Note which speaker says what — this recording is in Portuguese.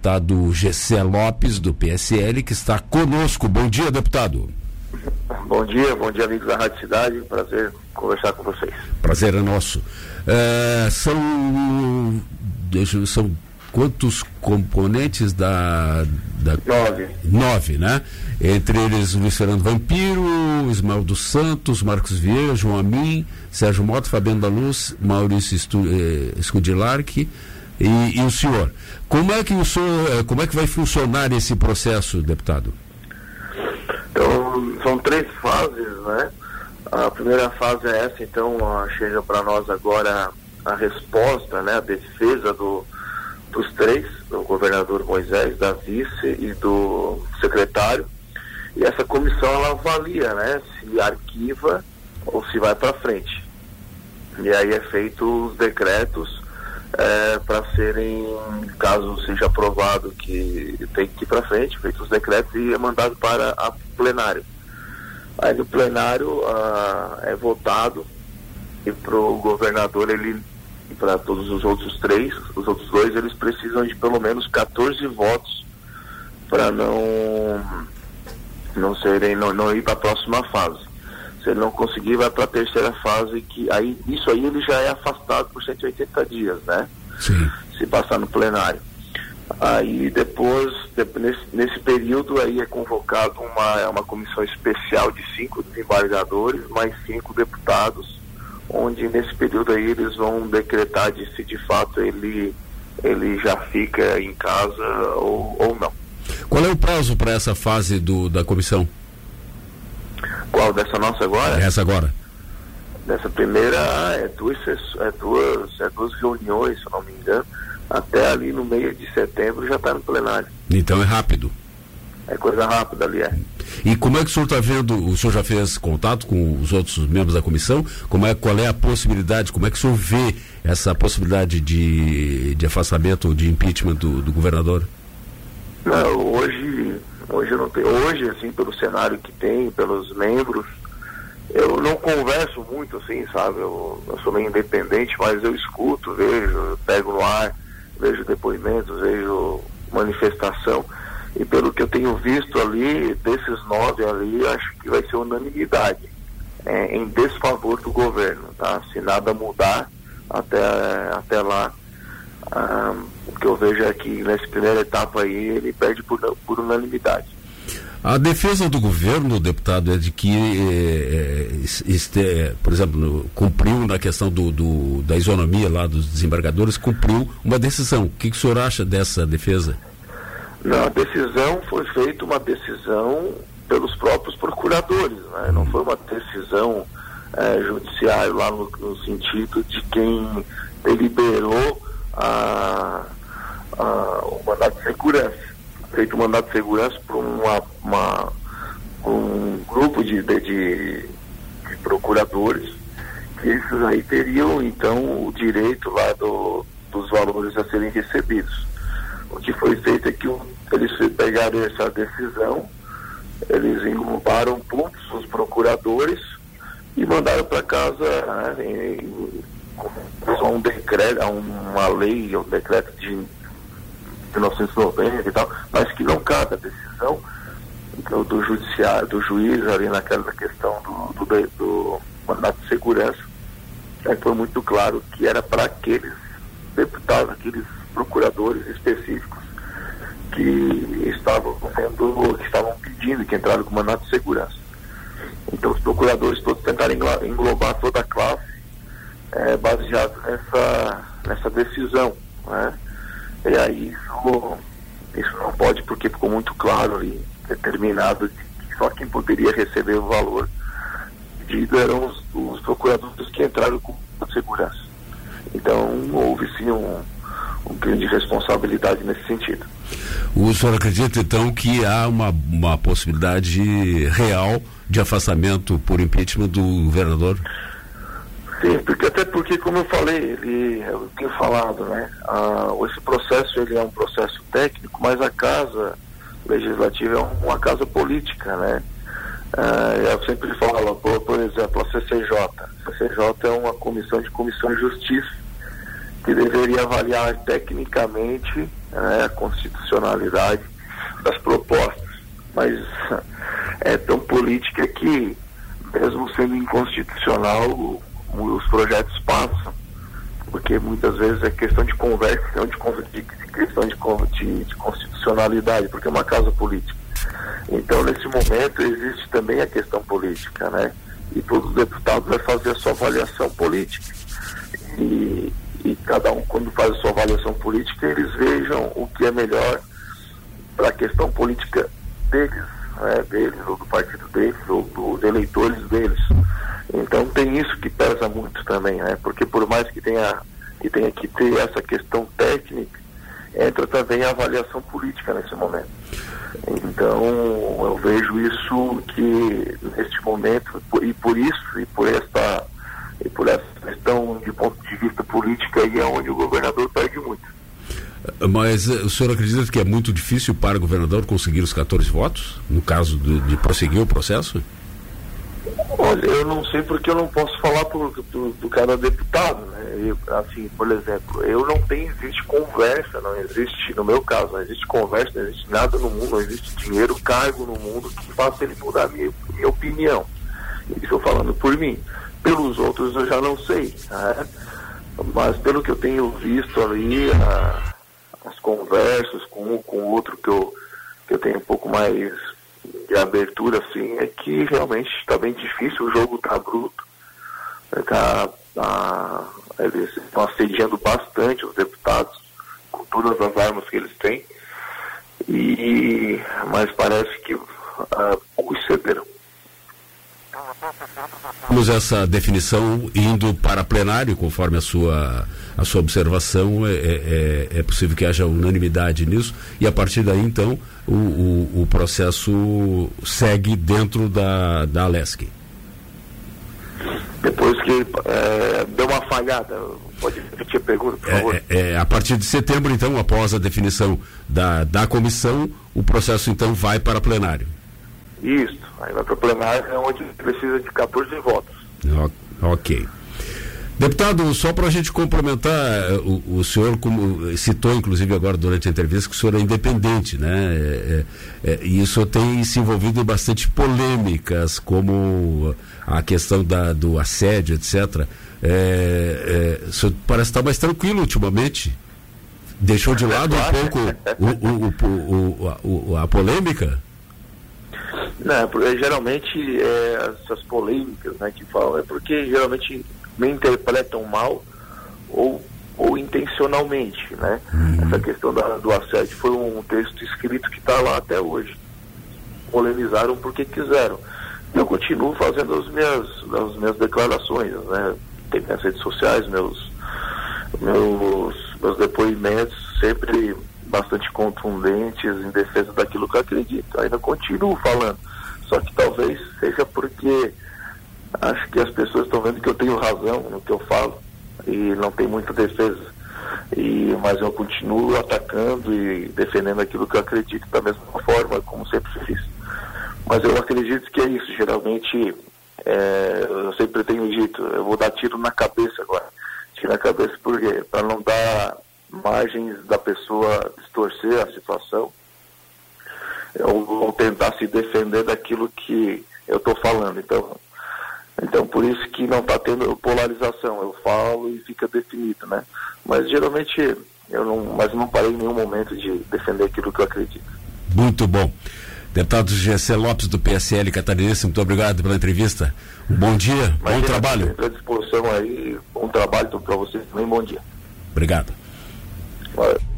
Speaker 1: deputado Gessé Lopes, do PSL, que está conosco. Bom dia, deputado.
Speaker 2: Bom dia, bom dia, amigos da Rádio Cidade. Prazer conversar com vocês.
Speaker 1: Prazer é nosso. É, são, deixa, são quantos componentes da, da.
Speaker 2: Nove.
Speaker 1: Nove, né? Entre eles Luiz Fernando Vampiro, Ismael dos Santos, Marcos Vieira, João Amin, Sérgio Mota, Fabiano da Luz, Maurício Estu, eh, Scudilarque e, e, o senhor. Como é que o senhor, eh, como é que vai funcionar esse processo, deputado?
Speaker 2: Então, são três fases, né? A primeira fase é essa, então chega para nós agora a resposta, né? A defesa do, dos três, do governador Moisés, da vice e do secretário. E essa comissão ela avalia, né? Se arquiva ou se vai para frente. E aí é feito os decretos é, para serem, caso seja aprovado que tem que ir para frente, feitos os decretos e é mandado para a plenário. Aí no plenário ah, é votado e para o governador ele e para todos os outros três, os outros dois, eles precisam de pelo menos 14 votos para não não serem não, não ir para a próxima fase. Se ele não conseguir, vai para a terceira fase, que aí isso aí ele já é afastado por 180 dias, né?
Speaker 1: Sim.
Speaker 2: Se passar no plenário. Aí depois, nesse, nesse período aí é convocado uma, uma comissão especial de cinco desembargadores, mais cinco deputados, onde nesse período aí eles vão decretar de se de fato ele, ele já fica em casa ou, ou não.
Speaker 1: Qual é o prazo para essa fase do, da comissão?
Speaker 2: Qual dessa nossa agora?
Speaker 1: Essa agora.
Speaker 2: Dessa primeira é duas, é duas, é duas reuniões, se não me engano. Até ali no meio de setembro já está no plenário.
Speaker 1: Então é rápido.
Speaker 2: É coisa rápida ali, é.
Speaker 1: E como é que o senhor está vendo, o senhor já fez contato com os outros membros da comissão? Como é, qual é a possibilidade, como é que o senhor vê essa possibilidade de, de afastamento, de impeachment do, do governador?
Speaker 2: Não, hoje, hoje não tem, hoje, assim, pelo cenário que tem, pelos membros, eu não converso muito, assim, sabe? Eu, eu sou meio independente, mas eu escuto, vejo, pego no ar, vejo depoimentos, vejo manifestação. E pelo que eu tenho visto ali, desses nove ali, acho que vai ser unanimidade é, em desfavor do governo, tá? Se nada mudar até, até lá, ah, o que eu vejo é que nessa primeira etapa aí ele perde por, por unanimidade.
Speaker 1: A defesa do governo, deputado, é de que, é, este, por exemplo, cumpriu na questão do, do, da isonomia lá dos desembargadores, cumpriu uma decisão. O que, que o senhor acha dessa defesa?
Speaker 2: Não, a decisão foi feita uma decisão pelos próprios procuradores, né? não foi uma decisão é, judiciária lá no, no, sentido de quem deliberou a, a, o mandato de segurança. Feito o mandato de segurança por uma, uma, um grupo de, de, de, de procuradores, que esses aí teriam então o direito lá do, dos valores a serem recebidos. O que foi feito é que eles pegaram essa decisão, eles englobaram todos os procuradores e mandaram para casa né, com um decreto, uma lei, um decreto de 1990 e tal, mas que não cabe a decisão do, do judiciário, do juiz ali naquela questão do, do, do mandato de segurança. Aí foi muito claro que era para aqueles deputados, aqueles procuradores específicos que estavam sendo, que estavam pedindo, que entraram com mandato de segurança. Então os procuradores todos tentaram englobar toda a classe é, baseado nessa, nessa decisão. Né? E aí isso, isso não pode, porque ficou muito claro e determinado que só quem poderia receber o valor pedido eram os, os procuradores que entraram com segurança. Então houve sim um, um crime de responsabilidade nesse sentido.
Speaker 1: O senhor acredita então que há uma, uma possibilidade real de afastamento por impeachment do governador?
Speaker 2: Sim, porque até porque, como eu falei, ele, eu tenho falado, né? Esse processo ele é um processo técnico, mas a casa legislativa é uma casa política, né? Ah, eu sempre falo, por, por exemplo, a CCJ. A CCJ é uma comissão de comissão de justiça que deveria avaliar tecnicamente né, a constitucionalidade das propostas, mas é tão política que, mesmo sendo inconstitucional, os projetos passam, porque muitas vezes é questão de conversa, de, de questão de, de, de constitucionalidade, porque é uma casa política. Então, nesse momento, existe também a questão política, né? E todos os deputados vai fazer a sua avaliação política. E, e cada um, quando faz a sua avaliação política, eles vejam o que é melhor para a questão política deles, né? deles, ou do partido deles, ou dos eleitores deles. Então tem isso que pesa muito também, né? Porque por mais que tenha que tenha que ter essa questão técnica, entra também a avaliação política nesse momento. Então eu vejo isso que neste momento e por isso e por esta e por essa questão de ponto de vista político aí é onde o governador perde muito.
Speaker 1: Mas eh, o senhor acredita que é muito difícil para o governador conseguir os 14 votos, no caso de, de prosseguir o processo?
Speaker 2: Olha, eu não sei porque eu não posso falar por, do, do cada deputado, né? Eu, assim, por exemplo, eu não tenho, existe conversa, não existe, no meu caso, não existe conversa, não existe nada no mundo, não existe dinheiro, cargo no mundo que faça ele mudar a minha, minha opinião. Estou falando por mim. Pelos outros eu já não sei, né? mas pelo que eu tenho visto ali, a, as conversas com um com o outro que eu, que eu tenho um pouco mais de abertura, assim, é que realmente está bem difícil, o jogo está bruto, tá, tá, eles estão assediando bastante os deputados com todas as armas que eles têm, e, mas parece que uh, cederam.
Speaker 1: Temos essa definição indo para plenário, conforme a sua, a sua observação, é, é, é, é possível que haja unanimidade nisso, e a partir daí, então, o, o, o processo segue dentro da, da Alesc.
Speaker 2: Depois que é, deu uma falhada, pode repetir a pergunta, por favor?
Speaker 1: É, é, a partir de setembro, então, após a definição da, da comissão, o processo, então, vai para plenário.
Speaker 2: Isso, aí vai para plenário, é onde precisa de 14 votos.
Speaker 1: Ok. Deputado, só para a gente complementar, eh, o, o, senhor como citou, inclusive agora durante a entrevista, que o senhor é independente, né? É, é, e isso tem se envolvido em bastante polêmicas, como a questão da, do assédio, etc. É, o senhor parece estar mais tranquilo ultimamente. Deixou de lado um pouco o, o, o, a polêmica?
Speaker 2: Não, porque, geralmente é, essas polêmicas né, que falam é porque geralmente me interpretam mal ou, ou intencionalmente, né? Uhum. Essa questão da, do assédio foi um texto escrito que está lá até hoje. Polemizaram porque quiseram. Eu continuo fazendo as minhas, as minhas declarações, né? Tem minhas redes sociais, meus, meus, meus depoimentos sempre bastante contundentes em defesa daquilo que eu acredito. Ainda continuo falando. Só que talvez seja porque acho que as pessoas estão vendo que eu tenho razão no que eu falo e não tem muita defesa. E, mas eu continuo atacando e defendendo aquilo que eu acredito da mesma forma, como sempre fiz. Mas eu acredito que é isso. Geralmente, é, eu sempre tenho dito, eu vou dar tiro na cabeça agora. Tiro na cabeça por quê? Para margens da pessoa distorcer a situação ou, tentar se defender daquilo que eu estou falando. Então, então, por isso que não está tendo polarização. Eu falo e fica definido, né? Mas geralmente eu não, mas não parei em nenhum momento de defender aquilo que eu acredito.
Speaker 1: Muito bom. Deputado Gessé Lopes do PSL Catarinense, muito obrigado pela entrevista. Bom dia, Imagina, bom trabalho.
Speaker 2: À disposição aí, bom trabalho para vocês também, bom dia.
Speaker 1: Obrigado. Right.